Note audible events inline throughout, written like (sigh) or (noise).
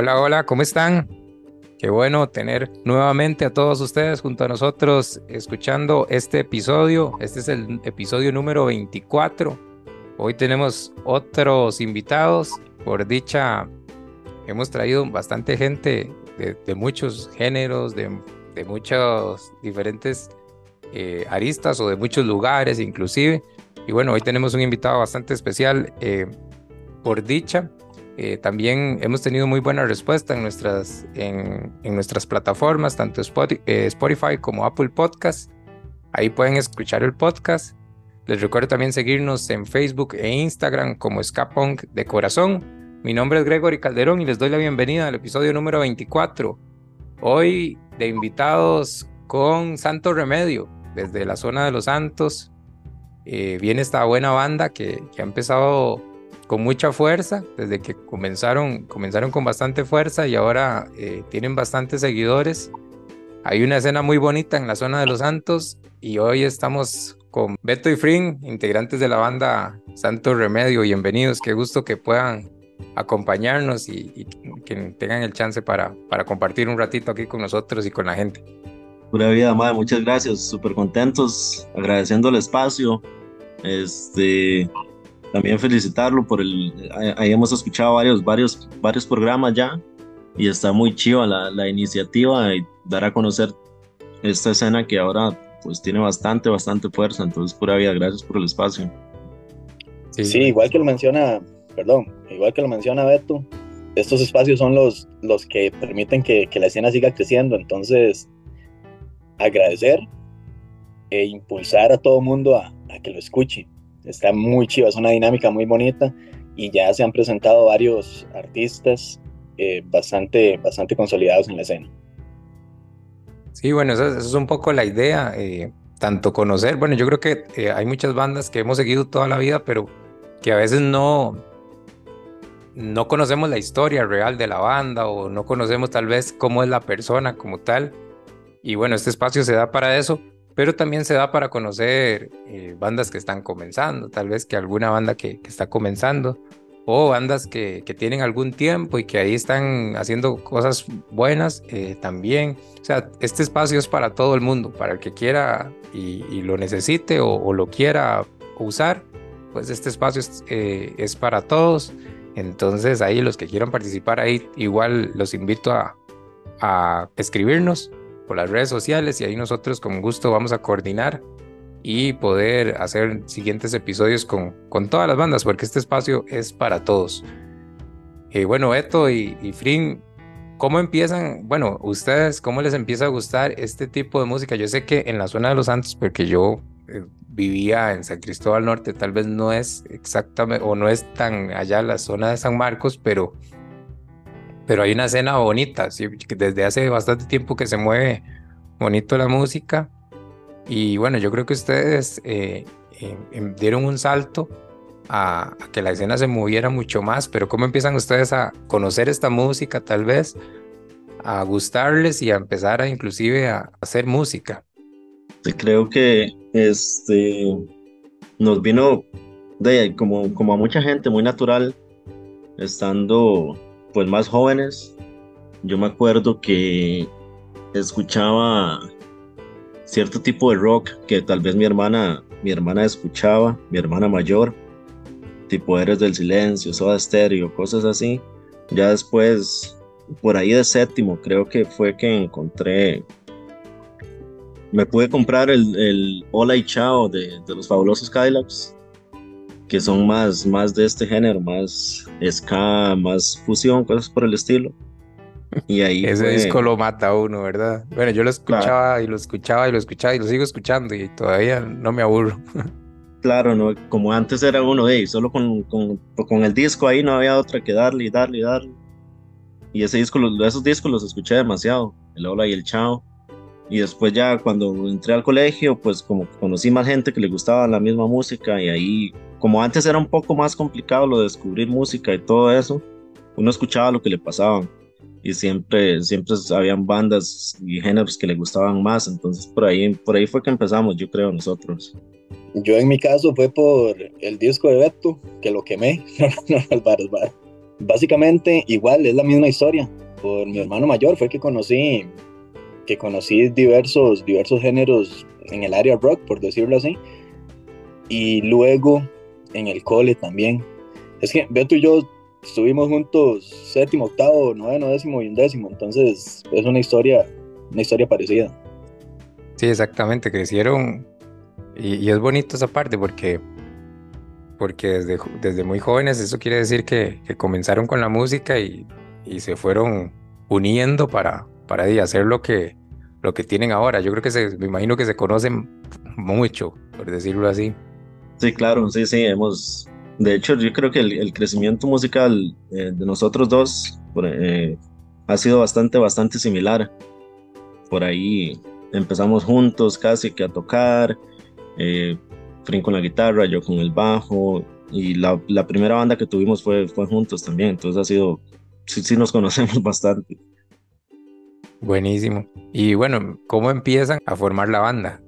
Hola, hola, ¿cómo están? Qué bueno tener nuevamente a todos ustedes junto a nosotros escuchando este episodio. Este es el episodio número 24. Hoy tenemos otros invitados. Por dicha, hemos traído bastante gente de, muchos géneros, de, muchos diferentes eh, aristas o de muchos lugares inclusive. Y bueno, hoy tenemos un invitado bastante especial. Eh, por dicha, eh, también hemos tenido muy buena respuesta en nuestras, en, nuestras plataformas, tanto eh, Spotify, como Apple Podcast. Ahí pueden escuchar el podcast. Les recuerdo también seguirnos en Facebook e Instagram como Scapunk de Corazón. Mi nombre es Gregory Calderón y les doy la bienvenida al episodio número 24. Hoy de invitados con Santo Remedio, desde la zona de los Santos. Eh, viene esta buena banda que, que ha empezado con mucha fuerza, desde que comenzaron, comenzaron con bastante fuerza y ahora eh, tienen bastantes seguidores. Hay una escena muy bonita en la zona de Los Santos y hoy estamos con Beto y Frin, integrantes de la banda Santo Remedio. Bienvenidos, qué gusto que puedan acompañarnos y, que tengan el chance para, para compartir un ratito aquí con nosotros y con la gente. Pura vida, madre, muchas gracias, súper contentos, agradeciendo el espacio. Este, también felicitarlo por el, ahí hemos escuchado varios, varios, varios programas ya y está muy chiva la, la iniciativa y dar a conocer esta escena que ahora pues tiene bastante, bastante fuerza, entonces pura vida, gracias por el espacio. Sí, igual que lo menciona, perdón, igual que lo menciona Beto, estos espacios son los, los que permiten que, que la escena siga creciendo, entonces agradecer e impulsar a todo mundo a, a que lo escuche está muy chiva, es una dinámica muy bonita y ya se han presentado varios artistas eh, bastante, bastante consolidados en la escena. Sí, bueno, esa, es un poco la idea, eh, tanto conocer, bueno, yo creo que eh, hay muchas bandas que hemos seguido toda la vida, pero que a veces no, no conocemos la historia real de la banda o no conocemos tal vez cómo es la persona como tal. Y bueno, este espacio se da para eso, pero también se da para conocer eh, bandas que están comenzando, tal vez que alguna banda que, está comenzando, o bandas que, tienen algún tiempo y que ahí están haciendo cosas buenas eh, también. O sea, este espacio es para todo el mundo, para el que quiera y, lo necesite o, lo quiera usar, pues este espacio es, eh, es, para todos. Entonces ahí los que quieran participar ahí, igual los invito a escribirnos por las redes sociales y ahí nosotros con gusto vamos a coordinar y poder hacer siguientes episodios con, con todas las bandas, porque este espacio es para todos. Eh, bueno, Eto y, y Frin, ¿cómo empiezan? Bueno, ustedes, ¿cómo les empieza a gustar este tipo de música? Yo sé que en la zona de los Santos, porque yo eh, vivía en San Cristóbal Norte, tal vez no es exactamente, o no es tan allá la zona de San Marcos, pero pero hay una escena bonita, ¿sí? desde hace bastante tiempo que se mueve bonito la música. Y bueno, yo creo que ustedes eh, eh, em, dieron un salto a, que la escena se moviera mucho más, pero ¿cómo empiezan ustedes a conocer esta música tal vez? A gustarles y a empezar a inclusive a hacer música. Creo que este nos vino como, como a mucha gente muy natural estando pues más jóvenes, yo me acuerdo que escuchaba cierto tipo de rock que tal vez mi hermana, mi hermana escuchaba, mi hermana mayor, tipo Eres del Silencio, Soda Stereo, cosas así. Ya después, por ahí de séptimo, creo que fue que encontré, me pude comprar el, el Hola y Chao de, los fabulosos Cadillacs que son más, más de este género, más ska, más fusión, cosas por el estilo. Y ahí Ese disco lo mata a uno, ¿verdad? Bueno, yo lo escuchaba y lo escuchaba y lo escuchaba y lo sigo escuchando y todavía no me aburro. Claro, no, como antes era uno de solo con, con, con, el disco ahí no había otra que darle y darle y darle. Y ese disco, esos discos los escuché demasiado, el Hola y el Chao. Y después ya cuando entré al colegio, pues como conocí más gente que le gustaba la misma música y ahí como antes era un poco más complicado lo de descubrir música y todo eso, uno escuchaba lo que le pasaba y siempre, siempre habían bandas y géneros que le gustaban más, entonces por ahí, por ahí fue que empezamos, yo creo, nosotros. Yo en mi caso fue por el disco de Beto, que lo quemé, (laughs) no, no, básicamente igual, es la misma historia. Por mi hermano mayor fue que conocí, que conocí diversos, diversos géneros en el área rock, por decirlo así. Y luego en el cole también. Es que Beto y yo estuvimos juntos séptimo, octavo, noveno, décimo y undécimo. Entonces es una historia, una historia parecida. Sí, exactamente, crecieron y, es bonito esa parte porque, porque desde, desde muy jóvenes eso quiere decir que, que comenzaron con la música y, y, se fueron uniendo para, para hacer lo que, lo que tienen ahora. Yo creo que se, me imagino que se conocen mucho, por decirlo así. Sí, claro, sí, sí, hemos, de hecho, yo creo que el, crecimiento musical eh, de nosotros dos eh, ha sido bastante, bastante similar. Por ahí empezamos juntos casi que a tocar, eh, Frin con la guitarra, yo con el bajo, y la, la, primera banda que tuvimos fue, fue juntos también, entonces ha sido, sí, sí nos conocemos (laughs) bastante. Buenísimo. Y bueno, ¿cómo empiezan a formar la banda?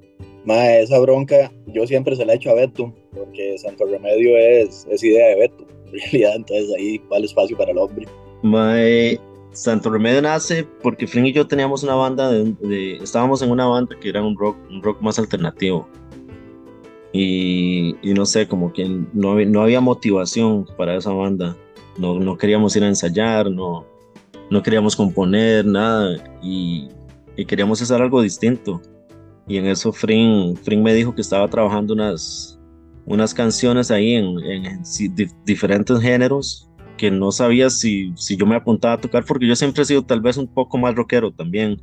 Ma, esa bronca yo siempre se la he hecho a Beto, porque Santo Remedio es, es idea de Beto, en (laughs) realidad, entonces ahí va el espacio para el hombre. Mae, Santo Remedio nace porque Flynn y yo teníamos una banda, de, estábamos en una banda que era un rock, un rock más alternativo. Y, y no sé, como que no, no había motivación para esa banda. No, no queríamos ir a ensayar, no, no queríamos componer nada y, queríamos hacer algo distinto. Y en eso Fring, me dijo que estaba trabajando unas, unas canciones ahí en, en, diferentes géneros que no sabía si, si yo me apuntaba a tocar porque yo siempre he sido tal vez un poco más rockero también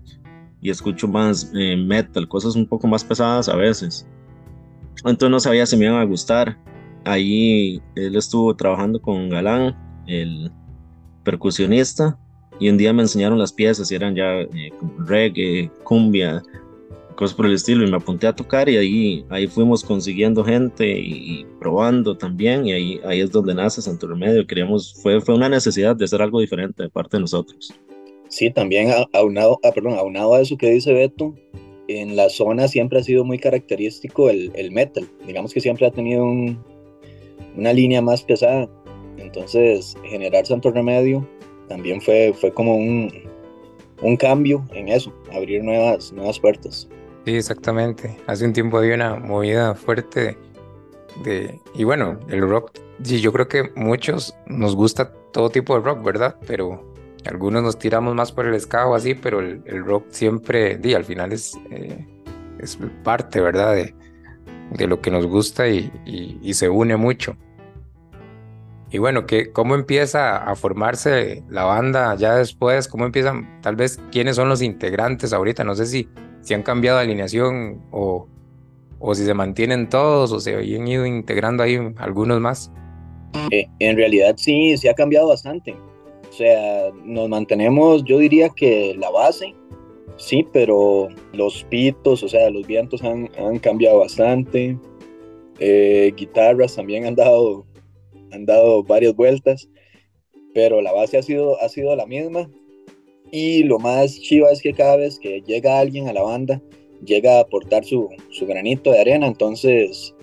y escucho más eh, metal, cosas un poco más pesadas a veces. Entonces no sabía si me iban a gustar. Ahí él estuvo trabajando con Galán, el percusionista, y un día me enseñaron las piezas y eran ya eh, reggae, cumbia, cosas por el estilo y me apunté a tocar y ahí, ahí fuimos consiguiendo gente y, probando también y ahí, ahí es donde nace Santo Remedio. Queríamos, fue, fue una necesidad de hacer algo diferente de parte de nosotros. Sí, también aunado, ah, perdón, aunado a eso que dice Beto, en la zona siempre ha sido muy característico el, el metal. Digamos que siempre ha tenido un, una línea más pesada. Entonces, generar Santo Remedio también fue, fue como un, un cambio en eso, abrir nuevas, nuevas puertas. Sí, exactamente. Hace un tiempo había una movida fuerte de, y bueno, el rock, sí, yo creo que muchos nos gusta todo tipo de rock, ¿verdad? Pero algunos nos tiramos más por el ska o así, pero el, rock siempre, di, al final es, eh, es parte, ¿verdad? De, de, lo que nos gusta y, y, se une mucho. Y bueno, ¿qué, ¿cómo empieza a formarse la banda ya después? ¿Cómo empiezan, tal vez, quiénes son los integrantes ahorita? No sé si si han cambiado de alineación o, o si se mantienen todos o se han ido integrando ahí algunos más. Eh, en realidad sí, se ha cambiado bastante. O sea, nos mantenemos, yo diría que la base, sí, pero los pitos, o sea, los vientos han, han cambiado bastante. Eh, guitarras también han dado, han dado varias vueltas, pero la base ha sido, ha sido la misma. Y lo más chiva es que cada vez que llega alguien a la banda, llega a aportar su, su granito de arena, entonces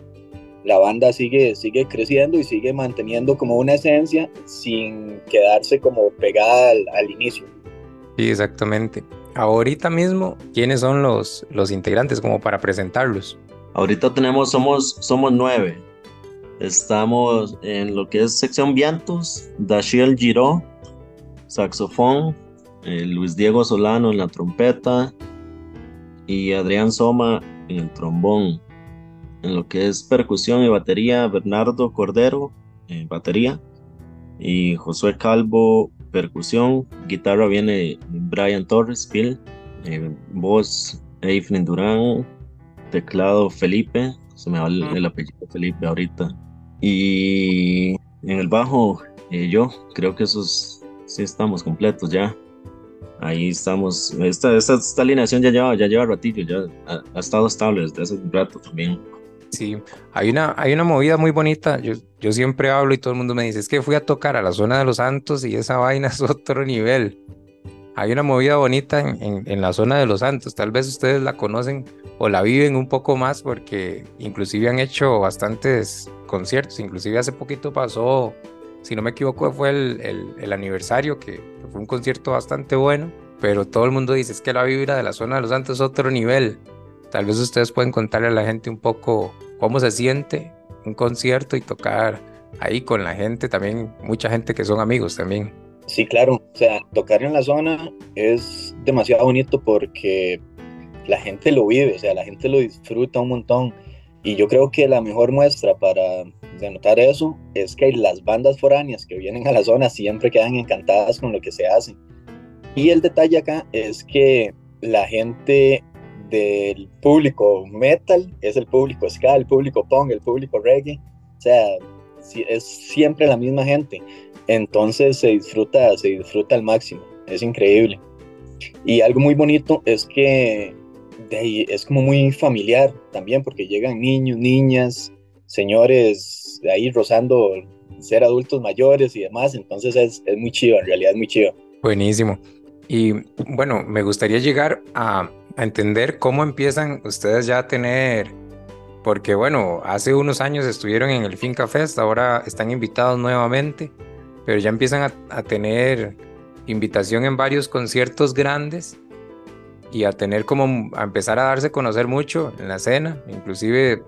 la banda sigue, sigue creciendo y sigue manteniendo como una esencia sin quedarse como pegada al, inicio. Sí, exactamente. Ahorita mismo, ¿quiénes son los, los integrantes como para presentarlos? Ahorita tenemos, somos, somos nueve. Estamos en lo que es sección Vientos, Dashiel Giro, saxofón, eh, Luis Diego Solano en la trompeta y Adrián Soma en el trombón. En lo que es percusión y batería, Bernardo Cordero en batería y Josué Calvo percusión. Guitarra viene Brian Torres, Phil, eh, voz Eifrin Durán, teclado Felipe, se me va el, apellido Felipe ahorita. Y en el bajo, eh, yo creo que esos sí estamos completos ya ahí estamos. Esta, esta, esta, alineación ya lleva, ya lleva ratillo, ya ha, estado estable desde hace un rato también. Sí, hay una, hay una movida muy bonita. Yo, yo siempre hablo y todo el mundo me dice: Es que fui a tocar a la zona de los Santos y esa vaina (laughs) es otro nivel. Hay una movida bonita en, la zona de los Santos. Tal vez ustedes la conocen o la viven un poco más porque inclusive han hecho bastantes conciertos. Inclusive hace poquito pasó si no me equivoco, fue el, el, aniversario, que, fue un concierto bastante bueno, pero todo el mundo dice es que la vibra de la zona de los Santos es otro nivel. Tal vez ustedes pueden contarle a la gente un poco cómo se siente un concierto y tocar ahí con la gente, también mucha gente que son amigos también. Sí, claro, o sea, tocar en la zona es demasiado bonito porque la gente lo vive, o sea, la gente lo disfruta un montón. Y yo creo que la mejor muestra para denotar eso es que las bandas foráneas que vienen a la zona siempre quedan encantadas con lo que se hace. Y el detalle acá es que la gente del público metal es el público ska, el público punk, el público reggae. O sea, es siempre la misma gente. Entonces se disfruta, se disfruta al máximo. Es increíble. Y algo muy bonito es que de es como muy familiar también, porque llegan niños, niñas, señores de ahí rozando ser adultos mayores y demás. Entonces es, muy chido, en realidad es muy chido. Buenísimo. Y bueno, me gustaría llegar a, a entender cómo empiezan ustedes ya a tener porque bueno, hace unos años estuvieron en el Finca Fest, ahora están invitados nuevamente, pero ya empiezan a, tener invitación en varios conciertos grandes y a tener como a empezar a darse a conocer mucho en la escena, inclusive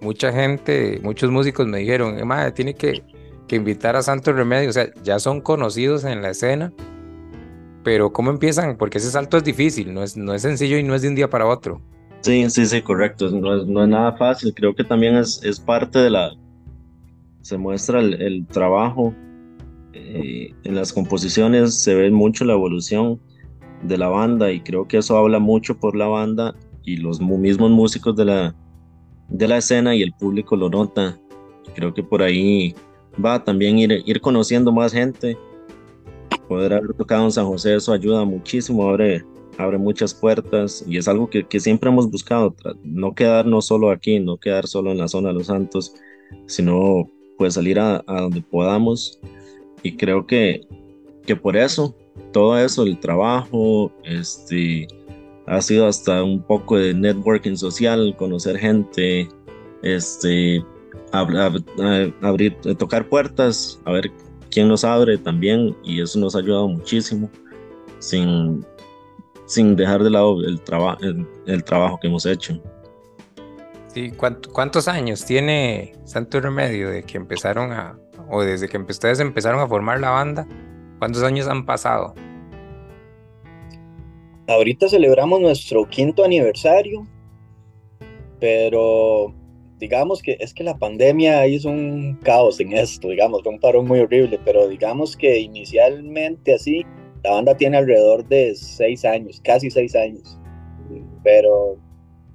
mucha gente, muchos músicos me dijeron, madre, tiene que, que invitar a Santo Remedio, o sea, ya son conocidos en la escena, pero ¿cómo empiezan? Porque ese salto es difícil, no es, no es sencillo y no es de un día para otro. Sí, sí, sí, correcto. No es, no es nada fácil. Creo que también es, es parte de la... Se muestra el trabajo. Eh, en las composiciones se ve mucho la evolución de la banda y creo que eso habla mucho por la banda y los mismos músicos de la, de la escena y el público lo nota. Creo que por ahí va también ir, ir conociendo más gente. Poder haber tocado en San José, eso ayuda muchísimo, abre, abre muchas puertas y es algo que, que, siempre hemos buscado, no quedarnos solo aquí, no quedar solo en la zona de los santos, sino pues salir a, a donde podamos y creo que, que por eso, todo eso, el trabajo, este, ha sido hasta un poco de networking social, conocer gente, este, abrir, tocar puertas, a ver quién nos abre también y eso nos ha ayudado muchísimo sin sin dejar de lado el, el, trabajo que hemos hecho. Sí, ¿cuántos años tiene Santo Remedio de que empezaron a, o desde que ustedes empezaron a formar la banda? ¿Cuántos años han pasado? Ahorita celebramos nuestro quinto aniversario, pero digamos que es que la pandemia hizo un caos en esto, digamos, fue un parón muy horrible, pero digamos que inicialmente así la banda tiene alrededor de seis años, casi seis años, pero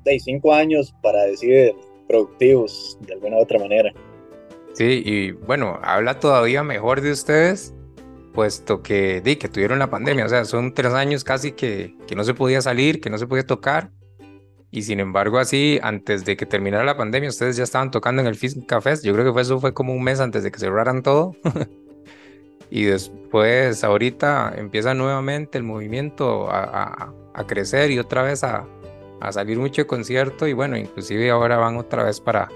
de cinco años para decir productivos de alguna u otra manera. Sí, y bueno, habla todavía mejor de ustedes, puesto que, di, que tuvieron la pandemia, o sea, son tres años casi que, que no se podía salir, que no se podía tocar, y sin embargo así, antes de que terminara la pandemia, ustedes ya estaban tocando en el Fisk Café, yo creo que fue, eso fue como un mes antes de que cerraran todo. (laughs) y después ahorita empieza nuevamente el movimiento a, crecer y otra vez a, salir mucho de concierto y bueno, inclusive ahora van otra vez para,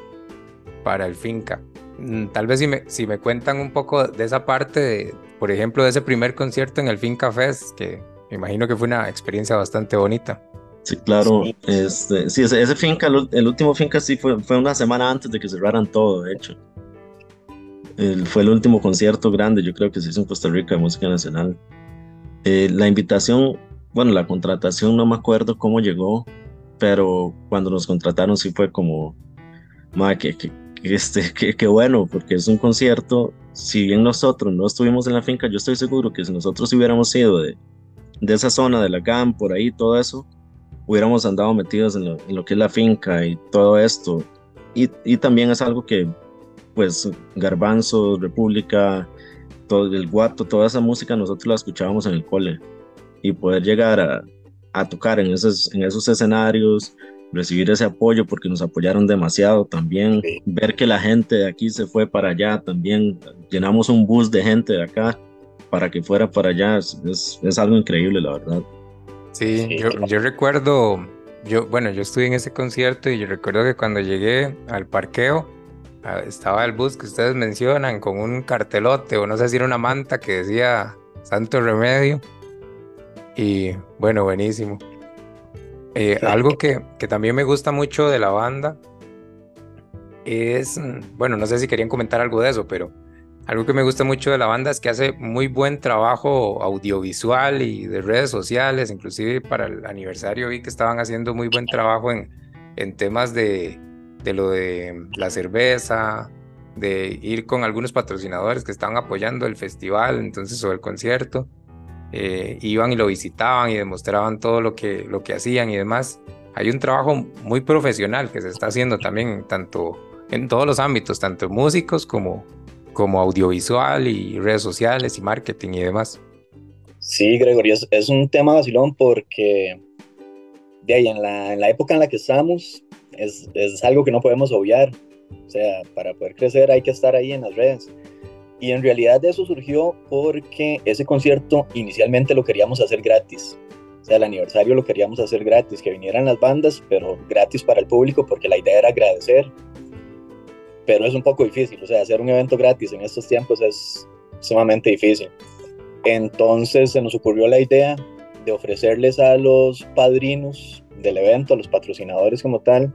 para el finca. Mm, tal vez si me, si me cuentan un poco de esa parte, por ejemplo, de ese primer concierto en el Finca Fest, que me imagino que fue una experiencia bastante bonita. Sí, claro. Sí, este, sí ese, finca, el, último finca sí fue, fue una semana antes de que cerraran todo, de hecho fue el último concierto grande, yo creo que se hizo en Costa Rica de música nacional. Eh, la invitación, bueno, la contratación no me acuerdo cómo llegó, pero cuando nos contrataron sí fue como, que, que, este, (laughs) que, bueno, porque es un concierto, si bien nosotros no estuvimos en la finca, yo estoy seguro que si nosotros hubiéramos sido de, de esa zona, de la GAM, por ahí, todo eso, hubiéramos andado metidos en lo, en lo que es la finca y todo esto. Y, y también es algo que pues Garbanzo, República, todo el Guato, toda esa música nosotros la escuchábamos en el cole y poder llegar a, a tocar en esos, en esos escenarios, recibir ese apoyo porque nos apoyaron demasiado también, ver que la gente de aquí se fue para allá también, llenamos un bus de gente de acá para que fuera para allá, es, es algo increíble la verdad. Sí, Yo, yo recuerdo, yo, bueno, yo estuve en ese concierto y yo recuerdo que cuando llegué al parqueo, estaba el bus que ustedes mencionan con un cartelote o no sé si era una manta que decía Santo Remedio. Y bueno, buenísimo. Eh, algo que, que también me gusta mucho de la banda es, bueno, no sé si querían comentar algo de eso, pero algo que me gusta mucho de la banda es que hace muy buen trabajo audiovisual y de redes sociales, inclusive para el aniversario vi que estaban haciendo muy buen trabajo en, en temas de, de lo de la cerveza, de ir con algunos patrocinadores que estaban apoyando el festival, entonces, o el concierto. Eh, iban y lo visitaban y demostraban todo lo que, lo que hacían y demás. Hay un trabajo muy profesional que se está haciendo también, tanto en todos los ámbitos, tanto músicos como, como audiovisual y redes sociales y marketing y demás. Sí, Gregorio, es, un tema vacilón porque de ahí, en, la, en la época en la que estamos es, es algo que no podemos obviar. O sea, para poder crecer hay que estar ahí en las redes. Y en realidad eso surgió porque ese concierto inicialmente lo queríamos hacer gratis. O sea, el aniversario lo queríamos hacer gratis, que vinieran las bandas, pero gratis para el público porque la idea era agradecer pero es un poco difícil, o sea, hacer un evento gratis en estos tiempos es sumamente difícil. Entonces se nos ocurrió la idea de ofrecerles a los padrinos del evento, a los patrocinadores como tal,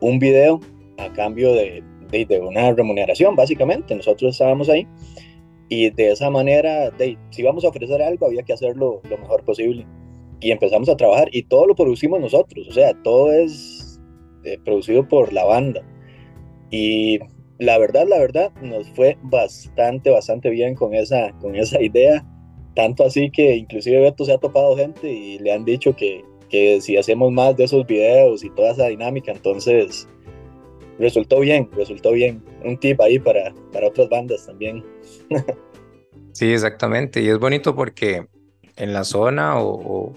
un video a cambio de, de, una remuneración, básicamente. Nosotros estábamos ahí y de esa manera, si íbamos a ofrecer algo, había que hacerlo lo mejor posible. Y empezamos a trabajar y todo lo producimos nosotros, o sea, todo es eh, producido por la banda. Y la verdad, la verdad, nos fue bastante, bastante bien con esa, con esa idea. Tanto así que inclusive Beto se ha topado gente y le han dicho que, que si hacemos más de esos videos y toda esa dinámica, entonces resultó bien, resultó bien. Un tip ahí para, para otras bandas también. sí, exactamente. Y es bonito porque en la zona o,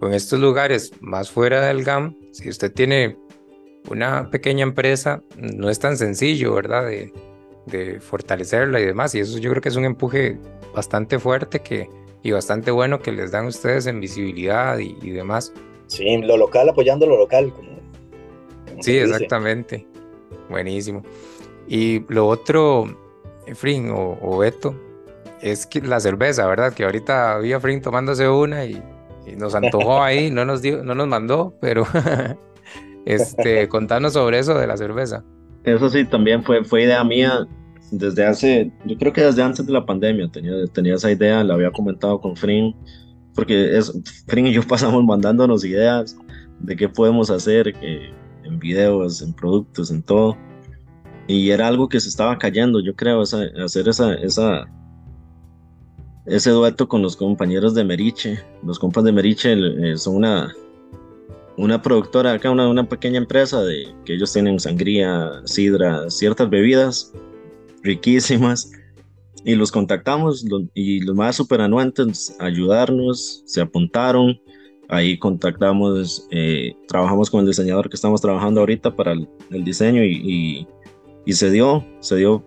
o, en estos lugares más fuera del GAM, si usted tiene una pequeña empresa no es tan sencillo, ¿verdad? De, de, fortalecerla y demás. Y eso yo creo que es un empuje bastante fuerte que, y bastante bueno que les dan ustedes en visibilidad y, demás. Sí, lo local apoyando lo local. Como, sí, exactamente. Buenísimo. Y lo otro, Frin o, o, Beto, es que la cerveza, ¿verdad? Que ahorita había Frin tomándose una y, y nos antojó ahí, no nos, dio, no nos mandó, pero (laughs) Este, contanos sobre eso de la cerveza. Eso sí, también fue, fue idea mía desde hace, yo creo que desde antes de la pandemia tenía, tenía esa idea, la había comentado con Fring, porque es, Fring y yo (laughs) pasamos mandándonos ideas de qué podemos hacer en videos, en productos, en todo. Y era algo que se estaba cayendo, yo creo, hacer esa, esa, ese dueto con los compañeros de Meriche. Los compas de Meriche eh, son una, una productora acá, una, una pequeña empresa de que ellos tienen sangría, sidra, ciertas bebidas riquísimas y los contactamos y los más super anuentes ayudarnos, se apuntaron, ahí contactamos, eh, trabajamos con el diseñador que estamos trabajando ahorita para el, diseño y, se dio, se dio,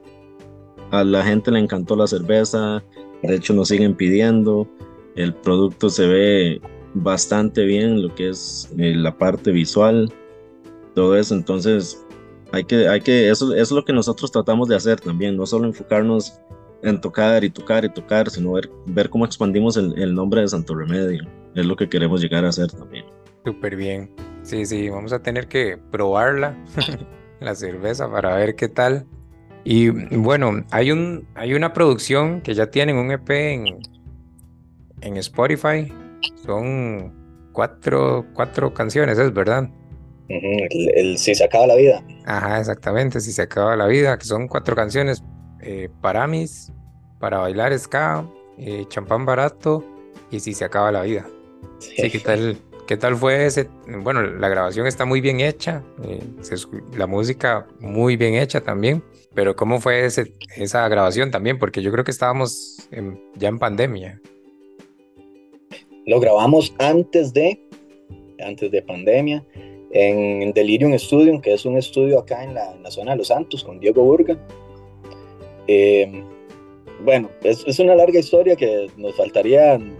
a la gente le encantó la cerveza, de hecho nos siguen pidiendo, el producto se ve bastante bien lo que es eh, la parte visual, todo eso. Entonces, hay que, hay que, eso, es lo que nosotros tratamos de hacer también, no solo enfocarnos en tocar y tocar y tocar, sino ver, ver cómo expandimos el, el nombre de Santo Remedio. Es lo que queremos llegar a hacer también. Súper bien. Sí, sí, vamos a tener que probarla, (laughs) la cerveza, para ver qué tal. Y bueno, hay, un, hay una producción que ya tienen un EP en, en Spotify son cuatro, cuatro canciones, es verdad. el, Si se acaba la vida. Ajá, exactamente, Si se acaba la vida, que son cuatro canciones. Eh, para mis, para bailar ska, eh, champán barato y Si se acaba la vida. Sí, ¿qué tal, ¿qué tal fue ese? Bueno, la grabación está muy bien hecha, eh, la música muy bien hecha también, pero ¿cómo fue ese, esa grabación también? Porque yo creo que estábamos ya en pandemia. Lo grabamos antes de, antes de pandemia, en Delirium Studio, que es un estudio acá en la, zona de Los Santos, con Diego Burga. Eh, bueno, es, una larga historia que nos faltarían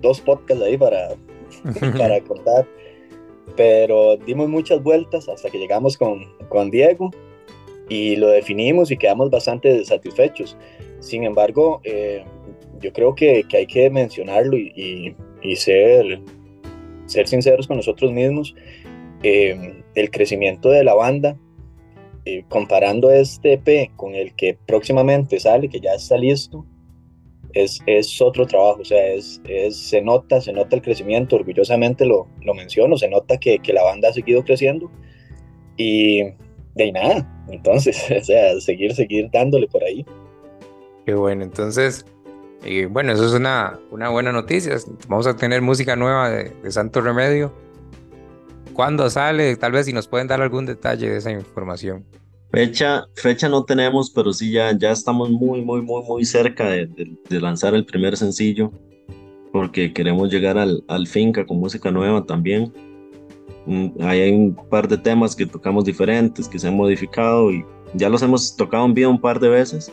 dos podcasts ahí para, (laughs) para contar, pero dimos muchas vueltas hasta que llegamos con, con Diego y lo definimos y quedamos bastante satisfechos. Sin embargo, eh, yo creo que, que, hay que mencionarlo y, y, ser, ser sinceros con nosotros mismos. Eh, el crecimiento de la banda, comparando este EP con el que próximamente sale, que ya está listo, es, es otro trabajo, o sea, es, es, se nota, se nota el crecimiento, orgullosamente lo, lo menciono, se nota que, que, la banda ha seguido creciendo y de nada, entonces, (laughs) o sea, seguir, seguir dándole por ahí. Qué bueno, entonces, eh, bueno, eso es una, una buena noticia, vamos a tener música nueva de Santo Remedio. ¿Cuándo sale? Tal vez si nos pueden dar algún detalle de esa información. Fecha, fecha no tenemos, pero sí ya, ya estamos muy, muy, muy, muy cerca de, de, lanzar el primer sencillo, porque queremos llegar al, al finca con música nueva también. Mm, hay un par de temas que tocamos diferentes, que se han modificado y ya los hemos tocado en vivo un par de veces,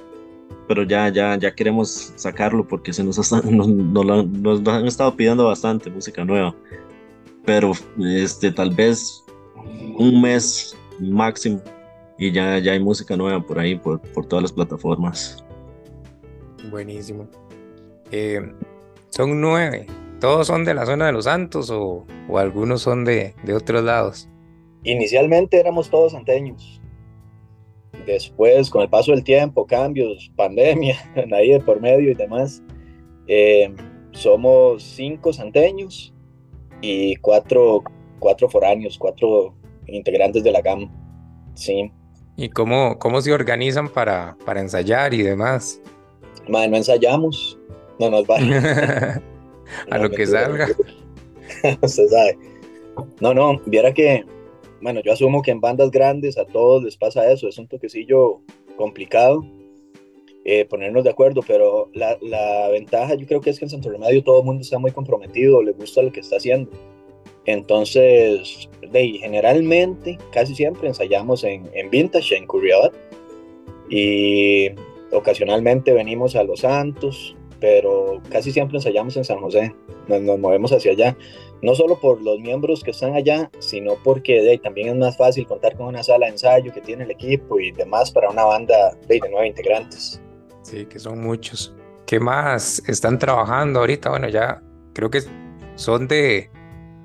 pero ya, ya, ya queremos sacarlo porque se nos, (laughs) nos, nos, nos han estado pidiendo bastante música nueva. Pero este, tal vez un mes máximo y ya, ya hay música nueva por ahí, por, por todas las plataformas. Buenísimo. Eh, son nueve. ¿Todos son de la zona de los Santos o, o algunos son de, de, otros lados? Inicialmente éramos todos santeños. Después, con el paso del tiempo, cambios, pandemia, (laughs) nadie por medio y demás, eh, somos cinco santeños y cuatro, cuatro foráneos, cuatro integrantes de la GAM. Sí. ¿Y cómo, cómo se organizan para, para ensayar y demás? no ensayamos, no nos va. (laughs) (laughs) a lo que salga. Se (laughs) sabe. No, no, viera que, bueno, yo asumo que en bandas grandes a todos les pasa eso, es un toquecillo complicado eh, ponernos de acuerdo, pero la, la, ventaja yo creo que es que en Santo Remedio todo el mundo está muy comprometido, le gusta lo que está haciendo. Entonces, de, generalmente, casi siempre ensayamos en, en Vintage, en Curriabat, y ocasionalmente venimos a Los Santos, pero casi siempre ensayamos en San José, nos, nos, movemos hacia allá, no solo por los miembros que están allá, sino porque de, también es más fácil contar con una sala de ensayo que tiene el equipo y demás para una banda de, de nueve integrantes. Sí, que son muchos. ¿Qué más están trabajando ahorita? Bueno, ya creo que son de,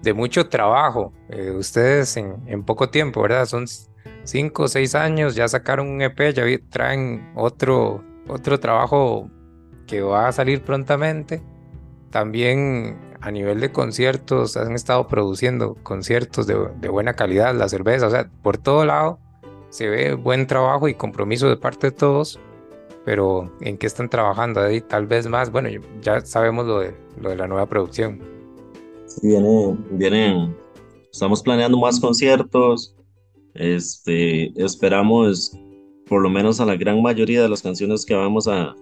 de mucho trabajo. Eh, ustedes en, poco tiempo, ¿verdad? Son cinco o seis años, ya sacaron un EP, ya traen otro, otro trabajo que va a salir prontamente. También a nivel de conciertos, han estado produciendo conciertos de, de buena calidad, la cerveza, o sea, por todo lado se ve buen trabajo y compromiso de parte de todos pero ¿en qué están trabajando ahí? Tal vez más, bueno, ya sabemos lo de, lo de la nueva producción. Sí, viene, vienen, estamos planeando más conciertos, este, esperamos por lo menos a la gran mayoría de las canciones que vamos a,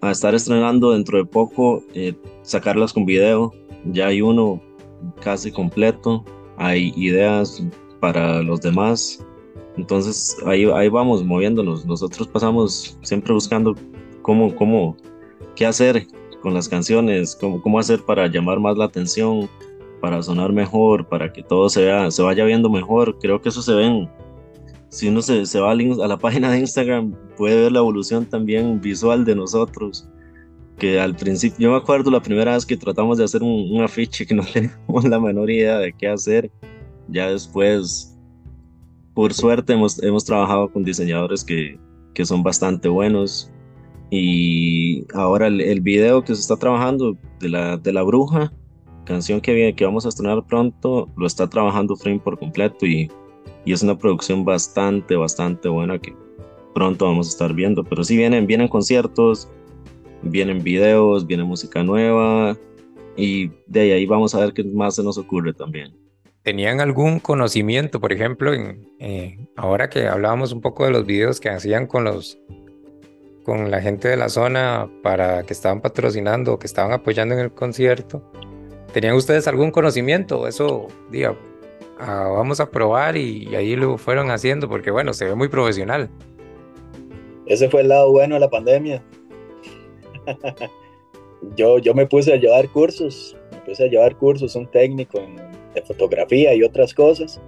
a estar estrenando dentro de poco, eh, sacarlas con video, ya hay uno casi completo, hay ideas para los demás, entonces ahí, ahí vamos moviéndonos. Nosotros pasamos siempre buscando cómo, cómo, qué hacer con las canciones, cómo, cómo hacer para llamar más la atención, para sonar mejor, para que todo se, vea, se vaya viendo mejor. Creo que eso se ven. Si uno se, se va a la (laughs) página de Instagram, puede ver la evolución también visual de nosotros. Que al principio, yo me acuerdo la primera vez que tratamos de hacer un, un afiche que no (laughs) teníamos la menor idea de qué hacer. Ya después por suerte hemos, hemos trabajado con diseñadores que, que son bastante buenos y ahora el, el, video que se está trabajando de la, de la bruja, canción que, que vamos a estrenar pronto, lo está trabajando Frame por completo y, y es una producción bastante, bastante buena que pronto vamos a estar viendo. Pero sí vienen, vienen conciertos, vienen videos, viene música nueva y de ahí vamos a ver qué más se nos ocurre también. ¿Tenían algún conocimiento, por ejemplo, eh, ahora que hablábamos un poco de los videos que hacían con los con la gente de la zona para que estaban patrocinando o que estaban apoyando en el concierto? ¿Tenían ustedes algún conocimiento? Eso, diga, ah, vamos a probar y, y ahí lo fueron haciendo porque, bueno, se ve muy profesional. Ese fue el lado bueno de la pandemia. (laughs) yo, yo me puse a llevar cursos, me puse a llevar cursos, un técnico en de fotografía y otras cosas.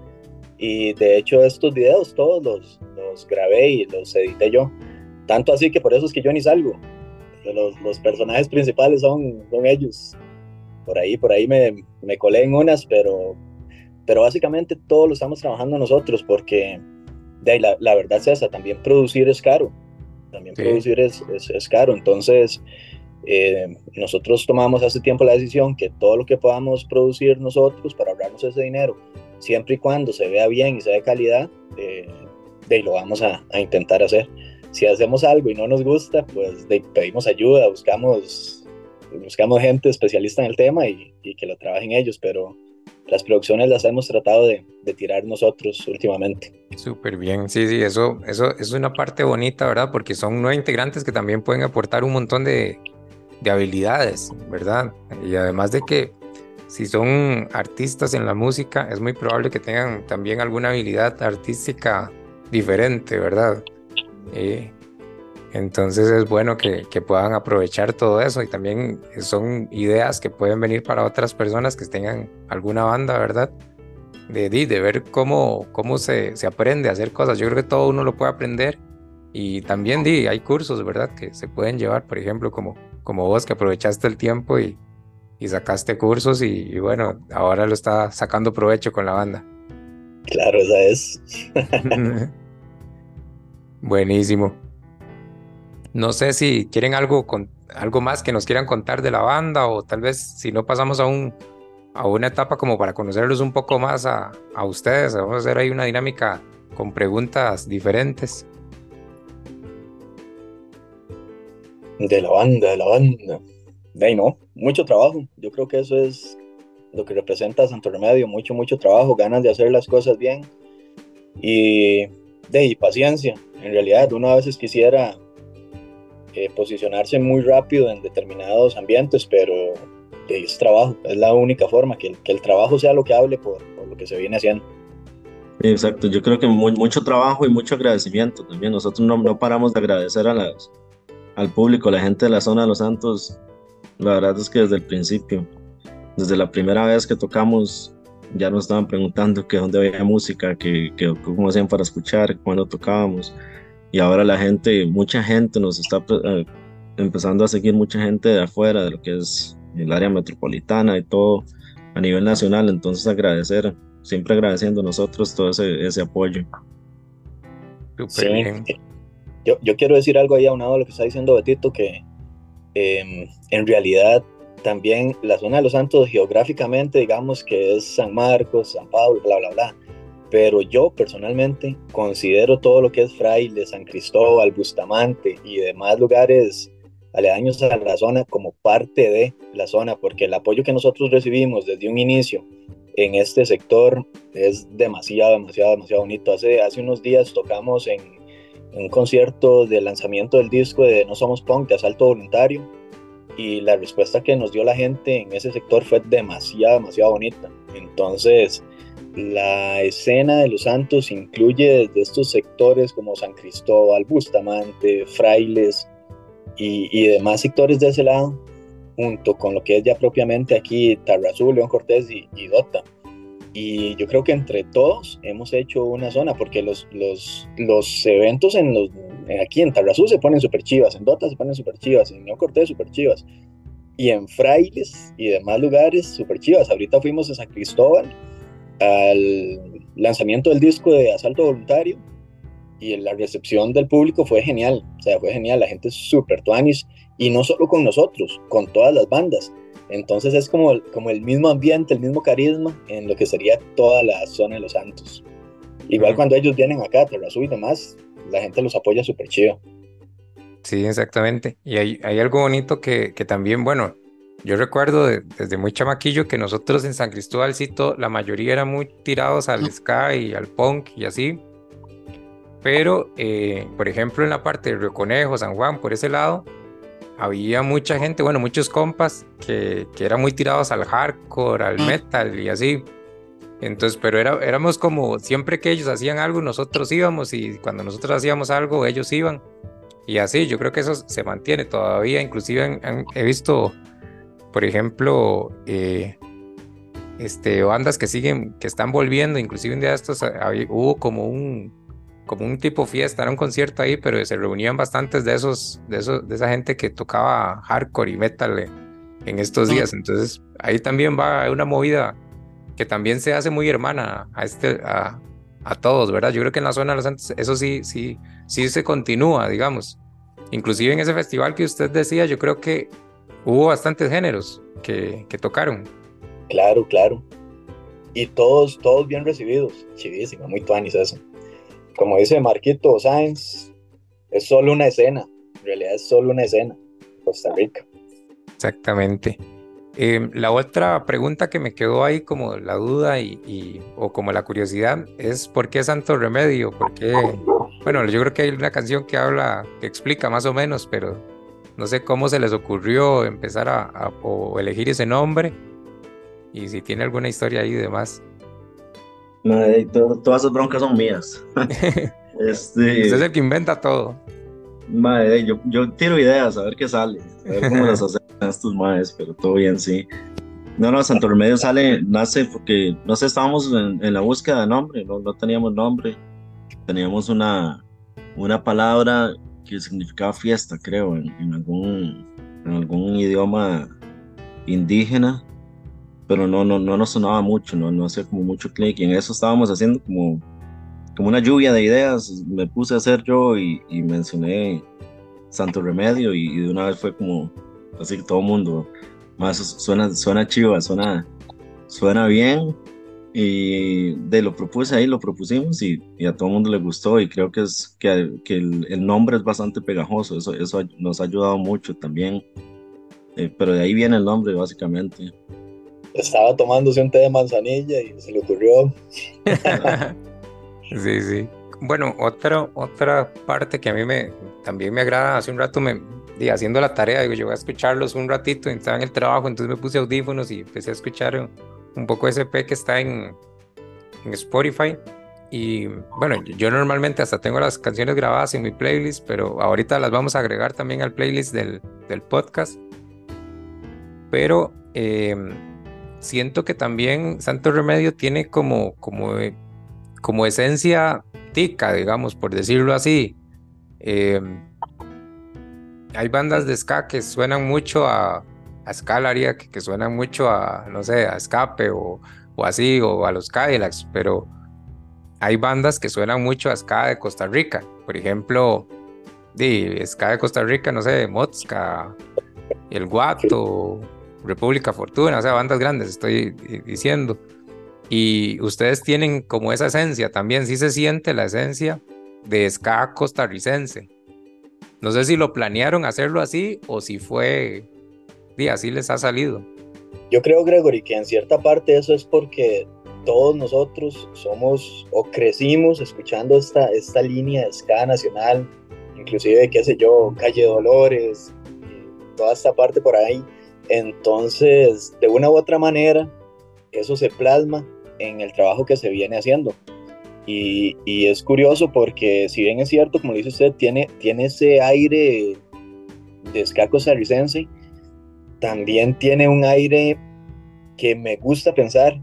Y de hecho estos videos todos los, los grabé y los edité yo. Tanto así que por eso es que yo ni salgo. Los, los personajes principales son, son ellos. Por ahí, por ahí me, me colé en unas, pero, pero básicamente todo lo estamos trabajando nosotros porque de ahí, la, la, verdad es esa, también producir es caro. También producir es, es, es, caro. Entonces, eh, nosotros tomamos hace tiempo la decisión que todo lo que podamos producir nosotros para ahorrarnos ese dinero, siempre y cuando se vea bien y sea de calidad, eh, de lo vamos a, a intentar hacer si hacemos algo y no nos gusta, pues de, pedimos ayuda, buscamos, buscamos gente especialista en el tema y, y, que lo trabajen ellos, pero las producciones las hemos tratado de, de tirar nosotros últimamente. Súper bien, sí, sí, eso, eso, es una parte bonita, ¿verdad? Porque son nueve integrantes que también pueden aportar un montón de, de habilidades, ¿verdad? Y además de que si son artistas en la música, es muy probable que tengan también alguna habilidad artística diferente, ¿verdad? Eh, entonces es bueno que, que, puedan aprovechar todo eso y también son ideas que pueden venir para otras personas que tengan alguna banda, ¿verdad? De, de, ver cómo, cómo se, se, aprende a hacer cosas. Yo creo que todo uno lo puede aprender y también di, hay cursos, ¿verdad? Que se pueden llevar, por ejemplo, como, como vos que aprovechaste el tiempo y, y sacaste cursos y, y bueno, ahora lo está sacando provecho con la banda. Claro, esa es. (laughs) Buenísimo. No sé si quieren algo, con, algo más que nos quieran contar de la banda o tal vez si no pasamos a, un, a una etapa como para conocerlos un poco más a, a ustedes. Vamos a hacer ahí una dinámica con preguntas diferentes. De la banda, de la banda. De ahí no, mucho trabajo. Yo creo que eso es lo que representa Santo Remedio, mucho, mucho trabajo, ganas de hacer las cosas bien y de y paciencia en realidad uno a veces quisiera eh, posicionarse muy rápido en determinados ambientes, pero es trabajo, es la única forma, que el, que el trabajo sea lo que hable por, por, lo que se viene haciendo. Exacto, yo creo que muy, mucho trabajo y mucho agradecimiento también. Nosotros no, no paramos de agradecer a las, al público, a la gente de la zona de Los Santos. La verdad es que desde el principio, desde la primera vez que tocamos, ya nos estaban preguntando que dónde había música, que, que cómo hacían para escuchar, cuándo tocábamos. Y ahora la gente, mucha gente nos está eh, empezando a seguir, mucha gente de afuera, de lo que es el área metropolitana y todo a nivel nacional. Entonces agradecer, siempre agradeciendo a nosotros todo ese, ese apoyo. Sí. Yo, quiero decir algo ahí aunado a lo que está diciendo Betito, que eh, en realidad también la zona de los santos geográficamente, digamos que es San Marcos, San Pablo, bla, bla, bla. Pero yo personalmente considero todo lo que es Fraile, San Cristóbal, Bustamante y demás lugares aledaños a la zona como parte de la zona, porque el apoyo que nosotros recibimos desde un inicio en este sector es demasiado, demasiado, demasiado bonito. Hace, hace unos días tocamos en un concierto de lanzamiento del disco de No Somos Punk, de Asalto Voluntario, y la respuesta que nos dio la gente en ese sector fue demasiado, demasiado bonita. Entonces, la escena de los santos incluye desde estos sectores como San Cristóbal, Bustamante, Frailes y, demás sectores de ese lado, junto con lo que es ya propiamente aquí Tarrazú, León Cortés y, y Dota. Y yo creo que entre todos hemos hecho una zona, porque los, los, los eventos en los aquí en Tarrazú se ponen super chivas, en Dota se ponen super chivas, en León Cortés super chivas, y en Frailes y demás lugares super chivas. Ahorita fuimos a San Cristóbal al lanzamiento del disco de Asalto Voluntario y la recepción del público fue genial, o sea, fue genial, la gente es súper tuanis y no solo con nosotros, con todas las bandas. Entonces es como, como el mismo ambiente, el mismo carisma en lo que sería toda la zona de Los Santos. Igual cuando ellos vienen acá, Tarrazú y demás, la gente los apoya súper chido. Sí, exactamente. Y hay, hay algo bonito que, que, también, bueno, yo recuerdo desde muy chamaquillo que nosotros en San Cristóbalcito, la mayoría eran muy tirados al ska y al punk y así. Pero, eh, por ejemplo, en la parte de Río Conejo, San Juan, por ese lado, había mucha gente, bueno, muchos compas que, que eran muy tirados al hardcore, al metal y así. Entonces, pero era, éramos como siempre que ellos hacían algo, nosotros íbamos y cuando nosotros hacíamos algo, ellos iban. Y así, yo creo que eso se mantiene todavía. Inclusive he visto, por ejemplo, eh, este, bandas que siguen, que están volviendo, inclusive un día de estos hubo como un, como un tipo fiesta, era un concierto ahí, pero se reunían bastantes de esos, de esos, de esa gente que tocaba hardcore y metal en estos días. Entonces ahí también va una movida que también se hace muy hermana a este, a, a todos, ¿verdad? Yo creo que en la zona de los Santos eso sí, sí, sí se continúa, digamos. Inclusive en ese festival que usted decía, yo creo que hubo bastantes géneros que, que tocaron. Claro, claro. Y todos, todos bien recibidos. Chivísimo, muy tuanis eso. Como dice Marquito Sáenz, es solo una escena. En realidad es solo una escena. Costa Rica. Exactamente. Em, la otra pregunta que me quedó ahí como la duda y, o como la curiosidad es ¿por qué Santo Remedio? ¿Por qué? Bueno, yo creo que hay una canción que habla, que explica más o menos, pero no sé cómo se les ocurrió empezar a, o elegir ese nombre y si tiene alguna historia ahí y demás. Todas esas broncas son mías. (laughs) este... Usted es el que inventa todo. Madre, yo, yo tiro ideas a ver qué sale, a ver cómo las (laughs) hacemos estos maes, pero todo bien, sí. No, no, Santo Remedio sale, nace porque, no sé, estábamos en, la búsqueda de nombre, no, no, teníamos nombre. Teníamos una, una palabra que significaba fiesta, creo, en, algún, en algún idioma indígena, pero no, no, no nos sonaba mucho, no, no hacía como mucho clic. Y en eso estábamos haciendo como, como una lluvia de ideas. Me puse a hacer yo y, mencioné Santo Remedio y, y de una vez fue como, así que todo el mundo, más suena, suena chiva, suena, suena bien y de lo propuse ahí, lo propusimos y, a todo el mundo le gustó y creo que es que, que el, nombre es bastante pegajoso, eso, eso nos ha ayudado mucho también, eh, pero de ahí viene el nombre básicamente. Estaba tomándose un té de manzanilla y se le ocurrió. (laughs) sí, sí. Bueno, otra, otra parte que a mí me, también me agrada, hace un rato me, haciendo la tarea, digo, yo voy a escucharlos un ratito, estaba en el trabajo, entonces me puse audífonos y empecé a escuchar un poco ese P que está en, en Spotify. Y bueno, yo normalmente hasta tengo las canciones grabadas en mi playlist, pero ahorita las vamos a agregar también al playlist del, del podcast. Pero em, siento que también Santo Remedio tiene como, como, como esencia tica, digamos, por decirlo así. Eh, hay bandas de ska que suenan mucho a, a Scalaria, que, que, suenan mucho a, no sé, a Escape o, o así, o a los Cadillacs, pero hay bandas que suenan mucho a ska de Costa Rica. Por ejemplo, de ska de Costa Rica, no sé, Mozca, El Guato, República Fortuna, o sea, bandas grandes, estoy diciendo. Y ustedes tienen como esa esencia también, sí se siente la esencia de ska costarricense. No sé si lo planearon hacerlo así o si fue, y así les ha salido. Yo creo, Gregory, que en cierta parte eso es porque todos nosotros somos o crecimos escuchando esta, esta línea de ska nacional, inclusive, qué sé yo, Calle Dolores, toda esta parte por ahí. Entonces, de una u otra manera, eso se plasma en el trabajo que se viene haciendo. Y, es curioso porque si bien es cierto, como dice usted, tiene, tiene ese aire de ska costarricense, también tiene un aire que me gusta pensar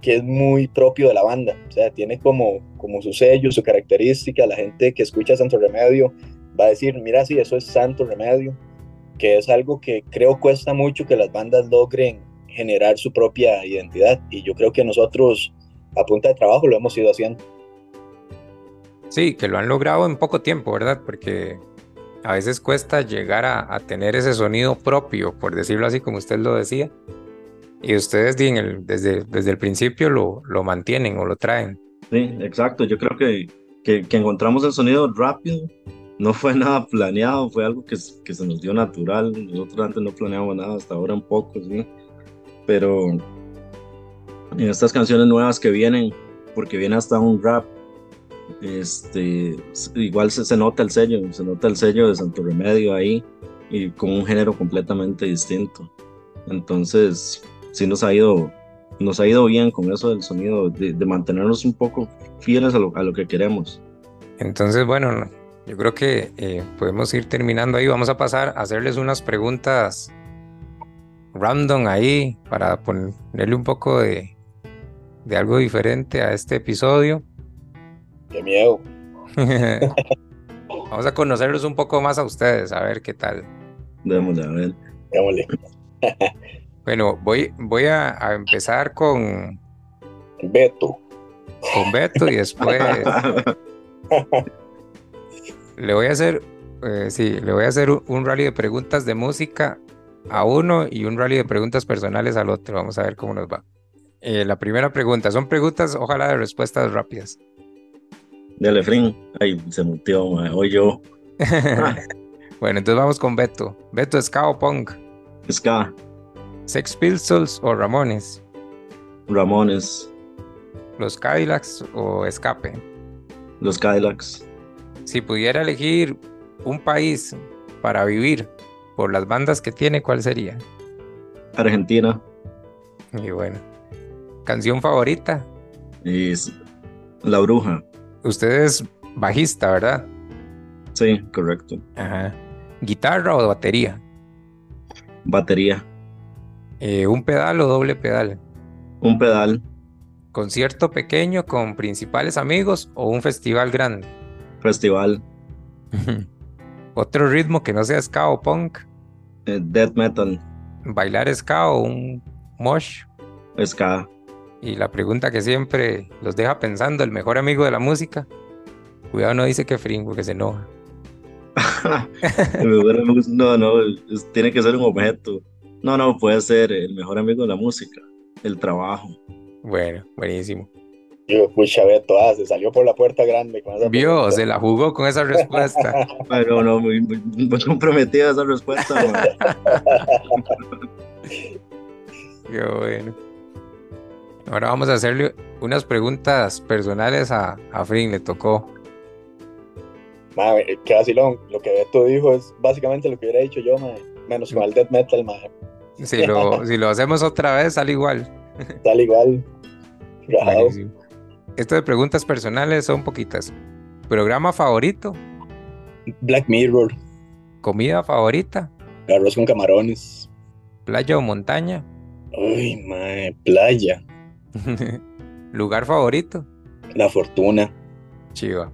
que es muy propio de la banda. O sea, tiene como, como su sello, su característica. La gente que escucha Santo Remedio va a decir, mira, sí, eso es Santo Remedio, que es algo que creo cuesta mucho que las bandas logren generar su propia identidad. Y yo creo que nosotros a punta de trabajo lo hemos ido haciendo. Sí, que lo han logrado en poco tiempo, ¿verdad? Porque a veces cuesta llegar a, tener ese sonido propio, por decirlo así, como usted lo decía. Y ustedes desde, desde el principio lo, lo mantienen o lo traen. Sí, exacto. Yo creo que, que, encontramos el sonido rápido. No fue nada planeado, fue algo que, que se nos dio natural. Nosotros antes no planeamos nada, hasta ahora un poco, sí. Pero en estas canciones nuevas que vienen, porque viene hasta un rap, este, igual se, se, nota el sello, se nota el sello de Santo Remedio ahí, y con un género completamente distinto. Entonces, sí nos ha ido, nos ha ido bien con eso del sonido, de, mantenernos un poco fieles a lo, a lo, que queremos. Entonces, bueno, yo creo que eh, podemos ir terminando ahí. Vamos a pasar a hacerles unas preguntas random ahí para ponerle un poco de, de algo diferente a este episodio. Qué miedo. (laughs) Vamos a conocerlos un poco más a ustedes, a ver qué tal. Démosle, a ver. Démosle. bueno, voy, voy a, empezar con Beto. Con Beto y después (laughs) le voy a hacer, eh, sí, le voy a hacer un rally de preguntas de música a uno y un rally de preguntas personales al otro. Vamos a ver cómo nos va. Eh, la primera pregunta, son preguntas, ojalá de respuestas rápidas. Dale, Frin. Ay, se mutió, hoy yo. (laughs) bueno, entonces vamos con Beto. Beto, ¿ska o punk? Ska. ¿Sex Pistols o Ramones? Ramones. ¿Los Cadillacs o Escape? Los Cadillacs. Si pudiera elegir un país para vivir por las bandas que tiene, ¿cuál sería? Argentina. Y bueno. ¿Canción favorita? Es La Bruja. Usted es bajista, ¿verdad? Sí, correcto. Ajá. ¿Guitarra o batería? Batería. Eh, ¿Un pedal o doble pedal? Un pedal. ¿Concierto pequeño con principales amigos o un festival grande? Festival. (laughs) ¿Otro ritmo que no sea ska o punk? Eh, death metal. ¿Bailar ska o un mosh? Ska. Y la pregunta que siempre los deja pensando, el mejor amigo de la música. Cuidado, no dice que fringo, que se enoja. (laughs) no, no, tiene que ser un objeto. No, no, puede ser el mejor amigo de la música, el trabajo. Bueno, buenísimo. Yo, pucha, Beto, ah, se salió por la puerta grande. Vio, se la jugó con esa respuesta. (laughs) Pero no, muy, muy, comprometida esa respuesta. (laughs) Qué bueno. Ahora vamos a hacerle unas preguntas personales a, a Fring, le tocó. Madre, qué vacilón. Lo que Beto dijo es básicamente lo que hubiera dicho yo, menos con el death metal, madre. Si lo, si lo hacemos otra vez, sale igual. Sale igual. (laughs) Esto de preguntas personales son poquitas. ¿Programa favorito? Black Mirror. ¿Comida favorita? Arroz con camarones. ¿Playa o montaña? Uy, madre, playa. (laughs) ¿Lugar favorito? La fortuna. Chiva.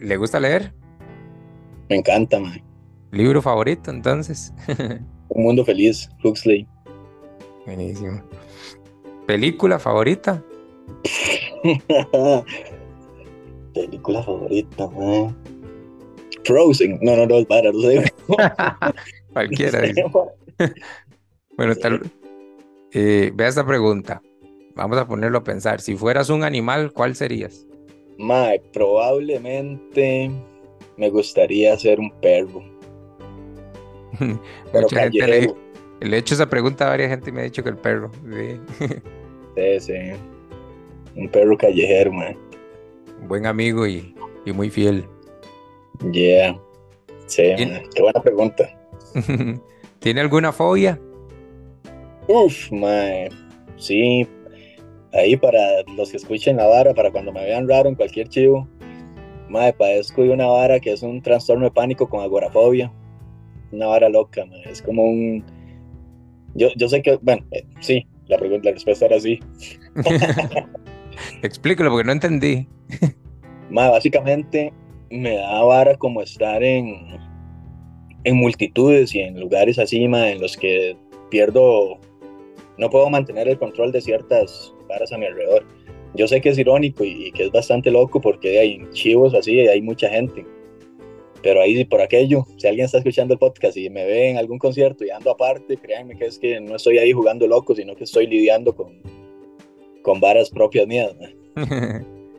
¿Le gusta leer? Me encanta, man. ¿Libro favorito entonces? (laughs) Un mundo feliz, Huxley. Buenísimo. ¿Película favorita? (laughs) (laughs) Película favorita, man. Frozen. No, no, no, para, no sé. (laughs) Cualquiera. (laughs) bueno, tal. Eh, vea esta pregunta. Vamos a ponerlo a pensar. Si fueras un animal, ¿cuál serías? Mae, probablemente me gustaría ser un perro. Pero Mucha gente le, he hecho esa pregunta a varias gente y me ha dicho que el perro. Sí, sí. Un perro callejero, man. Buen amigo y, y muy fiel. Yeah. Sí, qué buena pregunta. (laughs) ¿Tiene alguna fobia? Uf, mae. Sí, ahí para los que escuchen la vara, para cuando me vean raro en cualquier chivo, madre, padezco de una vara que es un trastorno de pánico con agorafobia. Una vara loca, madre. es como un... Yo, yo sé que, bueno, eh, sí, la, pregunta, la respuesta era sí. (laughs) (laughs) Explícalo porque no entendí. madre, básicamente me da vara como estar en, en multitudes y en lugares así, madre, en los que pierdo, no puedo mantener el control de ciertas varas a mi alrededor. Yo sé que es irónico y, que es bastante loco porque hay chivos así, hay mucha gente. Pero ahí por aquello, si alguien está escuchando el podcast y me ve en algún concierto y ando aparte, créanme que es que no estoy ahí jugando loco, sino que estoy lidiando con, con varas propias mías.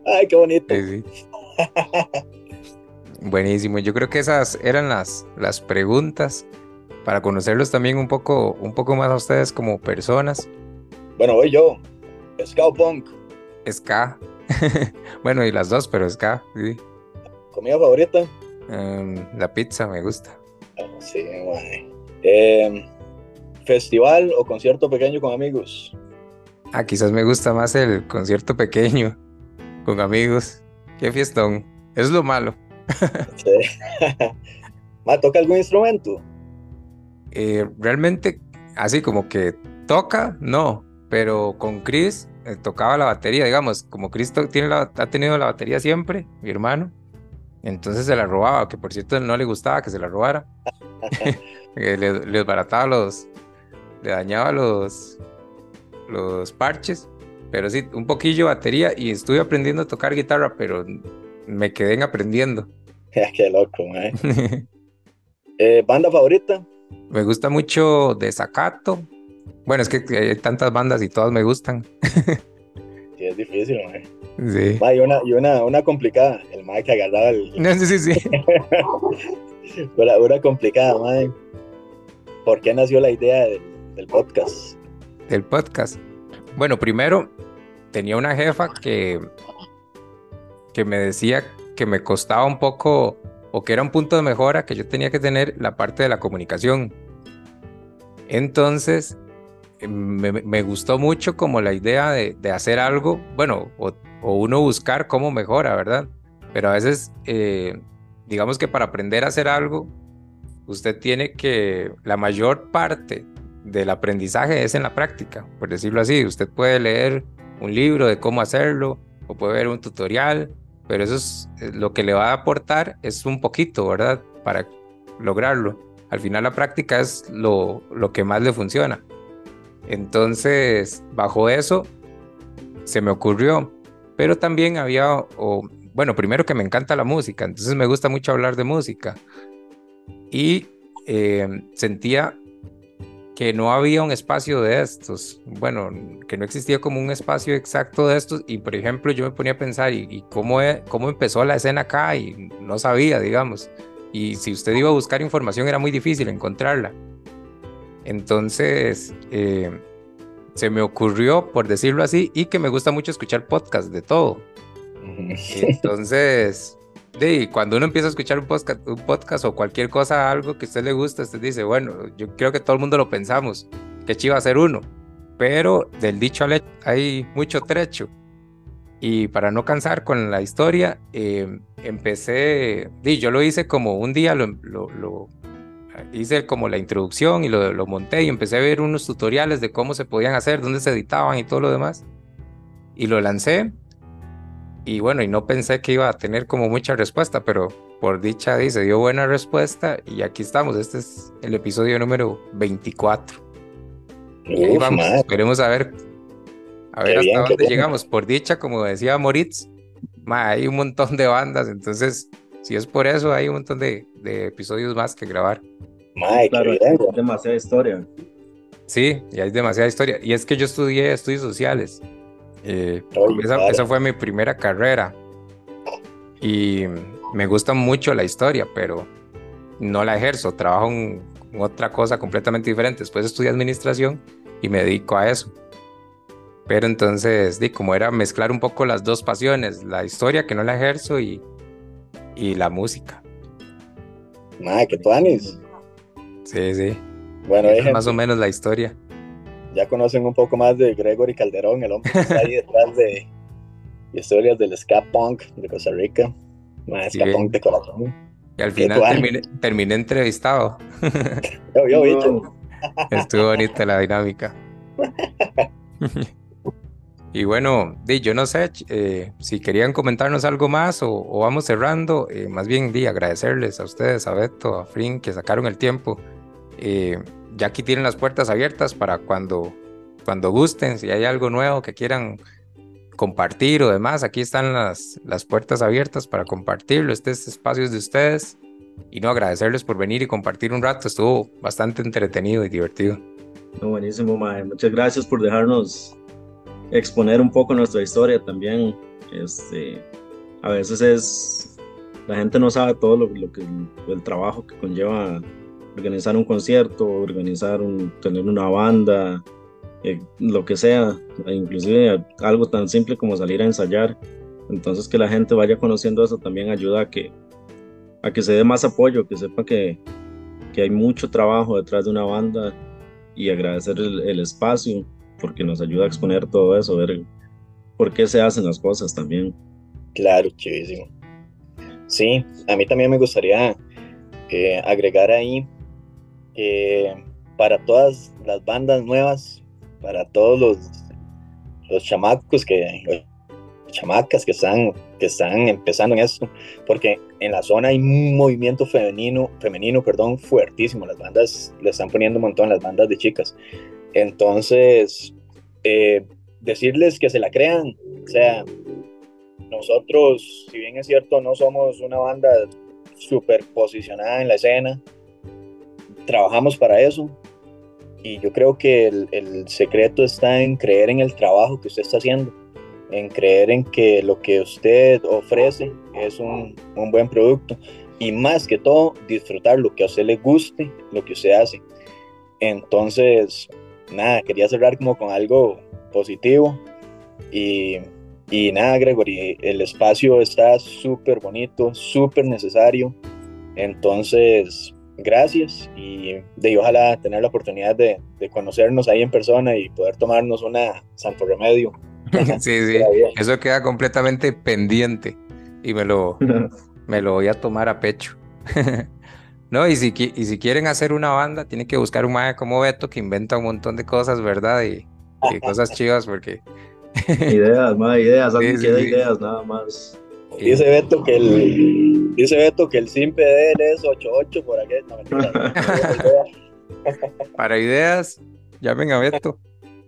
Ay, qué bonito. Buenísimo. Yo creo que esas eran las, las preguntas para conocerlos también un poco, un poco más a ustedes como personas. Bueno, voy yo. Ska o punk. Ska. (laughs) bueno, y las dos, pero ska, sí. ¿Comida favorita? Em, la pizza me gusta. Ah, sí, eh, ¿Festival o concierto pequeño con amigos? Ah, quizás me gusta más el concierto pequeño con amigos. Qué fiestón. Es lo malo. sí. (laughs) ¿Toca algún instrumento? Eh, realmente así como que toca, no, pero con Chris eh, tocaba la batería, digamos, como Chris tiene ha tenido la batería siempre, mi hermano, entonces se la robaba, que por cierto no le gustaba que se la robara. (laughs) (laughs) le, le desbarataba los, le dañaba los, los parches, pero sí, un poquillo batería y estuve aprendiendo a tocar guitarra, pero me quedé en aprendiendo. (laughs) Qué loco, (laughs) eh, ¿Banda favorita? Me gusta mucho Desacato. Bueno, es que hay tantas bandas y todas me gustan. sí, es difícil, man. Sí. y una, y una, una complicada, el mae que agarraba el. No, (laughs) sí, sí, sí. una, una, complicada, mae. ¿Por qué nació la idea del podcast? Del podcast. Bueno, primero tenía una jefa que, que me decía que me costaba un poco o que era un punto de mejora que yo tenía que tener la parte de la comunicación. Entonces, me, gustó mucho como la idea de, hacer algo, bueno, o, uno buscar cómo mejora, ¿verdad? Pero a veces, eh, digamos que para aprender a hacer algo, usted tiene que, la mayor parte del aprendizaje es en la práctica, por decirlo así. Usted puede leer un libro de cómo hacerlo o puede ver un tutorial, pero eso es eh, lo que le va a aportar es un poquito, ¿verdad? Para lograrlo. Al final la práctica es lo, lo que más le funciona. Entonces, bajo eso, se me ocurrió. Pero también había, o, bueno, primero que me encanta la música, entonces me gusta mucho hablar de música. Y eh, sentía que no había un espacio de estos, bueno, que no existía como un espacio exacto de estos y por ejemplo yo me ponía a pensar y, cómo, e, cómo empezó la escena acá y no sabía, digamos, y si usted iba a buscar información era muy difícil encontrarla. Entonces, eh, se me ocurrió, por decirlo así, y que me gusta mucho escuchar podcasts de todo. (laughs) Entonces, de cuando uno empieza a escuchar un podcast, un podcast o cualquier cosa, algo que a usted le gusta, usted dice, bueno, yo creo que todo el mundo lo pensamos, que chiva ser uno, pero del dicho al hecho hay mucho trecho. Y para no cansar con la historia, eh, empecé, y yo lo hice como un día, lo, lo, hice como la introducción y lo, lo monté y empecé a ver unos tutoriales de cómo se podían hacer, dónde se editaban y todo lo demás. Y lo lancé y bueno, y no pensé que iba a tener como mucha respuesta, pero por dicha se dio buena respuesta y aquí estamos. Este es el episodio número 24. y ahí vamos, esperemos a ver, a ver hasta dónde llegamos. Por dicha, como decía Moritz, hay un montón de bandas, entonces si es por eso hay un montón de, de episodios más que grabar. claro, hay demasiada historia. Sí, y hay demasiada historia. Y es que yo estudié estudios sociales. Eh, esa, fue mi primera carrera. Y me gusta mucho la historia, pero no la ejerzo. Trabajo en, otra cosa completamente diferente. Después estudié administración y me dedico a eso. Pero entonces, di, como era mezclar un poco las dos pasiones, la historia que no la ejerzo y, y la música. Madre, que tú Sí, sí. Bueno, es más o menos la historia ya conocen un poco más de Gregory Calderón, el hombre que está ahí detrás de historias del ska punk de Costa Rica, más ska punk de corazón. Y al final terminé, entrevistado. Yo, yo, Estuvo bonita la dinámica. y bueno, yo no sé eh, si querían comentarnos algo más o, vamos cerrando. Eh, más bien, di, agradecerles a ustedes, a Beto, a Frin, que sacaron el tiempo. Eh, ya aquí tienen las puertas abiertas para cuando, cuando gusten, si hay algo nuevo que quieran compartir o demás, aquí están las, las puertas abiertas para compartirlo. Este es espacio de ustedes. Y no agradecerles por venir y compartir un rato. Estuvo bastante entretenido y divertido. buenísimo, Mae. Muchas gracias por dejarnos exponer un poco nuestra historia también. Este, a veces es la gente no sabe todo lo, lo que el trabajo que conlleva organizar un concierto, organizar un, tener una banda, eh, lo que sea, inclusive algo tan simple como salir a ensayar. Entonces que la gente vaya conociendo eso también ayuda a que, a que se dé más apoyo, que sepa que, que hay mucho trabajo detrás de una banda y agradecer el, espacio porque nos ayuda a exponer todo eso, ver por qué se hacen las cosas también. Claro, chivísimo. Sí, a mí también me gustaría eh, agregar ahí para todas las bandas nuevas, para todos los, los chamacos que, chamacas que están, que están empezando en esto, porque en la zona hay un movimiento femenino, femenino perdón, fuertísimo, las bandas le están poniendo un montón, las bandas de chicas. Entonces, eh, decirles que se la crean, o sea, nosotros, si bien es cierto, no somos una banda súper posicionada en la escena, trabajamos para eso. Y yo creo que el, secreto está en creer en el trabajo que usted está haciendo, en creer en que lo que usted ofrece es un, un buen producto y más que todo disfrutar lo que a usted le guste, lo que usted hace. Entonces, nada, quería cerrar como con algo positivo y y nada, Gregory, el espacio está súper bonito, súper necesario. Entonces, gracias y de ojalá tener la oportunidad de, conocernos ahí en persona y poder tomarnos una Santo Remedio. (laughs) sí, sí, eso queda completamente pendiente y me lo, (laughs) me lo voy a tomar a pecho. (laughs) no, y si, y si quieren hacer una banda, tienen que buscar un maestro como Beto que inventa un montón de cosas, ¿verdad? Y, y cosas chivas porque Ideas, más ideas, alguien que ideas, nada más. Dice Beto que el dice Beto que el simple de él es 88 por aquí. (laughs) Para ideas, llamen a Beto.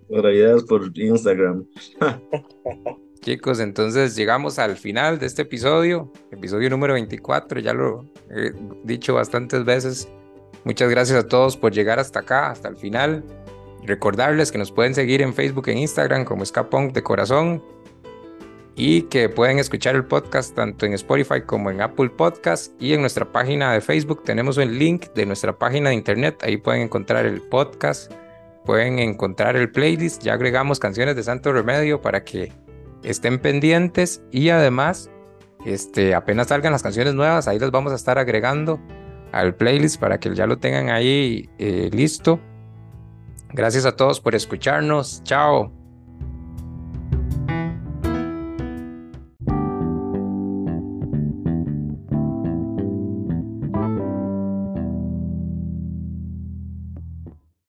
Para ideas por Instagram. (laughs) Chicos, entonces llegamos al final de este episodio, episodio número 24, ya lo he dicho bastantes veces. Muchas gracias a todos por llegar hasta acá, hasta el final. Recordarles que nos pueden seguir en Facebook e Instagram como Escapón de Corazón y que pueden escuchar el podcast tanto en Spotify como en Apple Podcast y en nuestra página de Facebook tenemos el link de nuestra página de internet, ahí pueden encontrar el podcast, pueden encontrar el playlist, ya agregamos canciones de Santo Remedio para que estén pendientes y además este, apenas salgan las canciones nuevas, ahí las vamos a estar agregando al playlist para que ya lo tengan ahí eh, listo. Gracias a todos por escucharnos. Chao.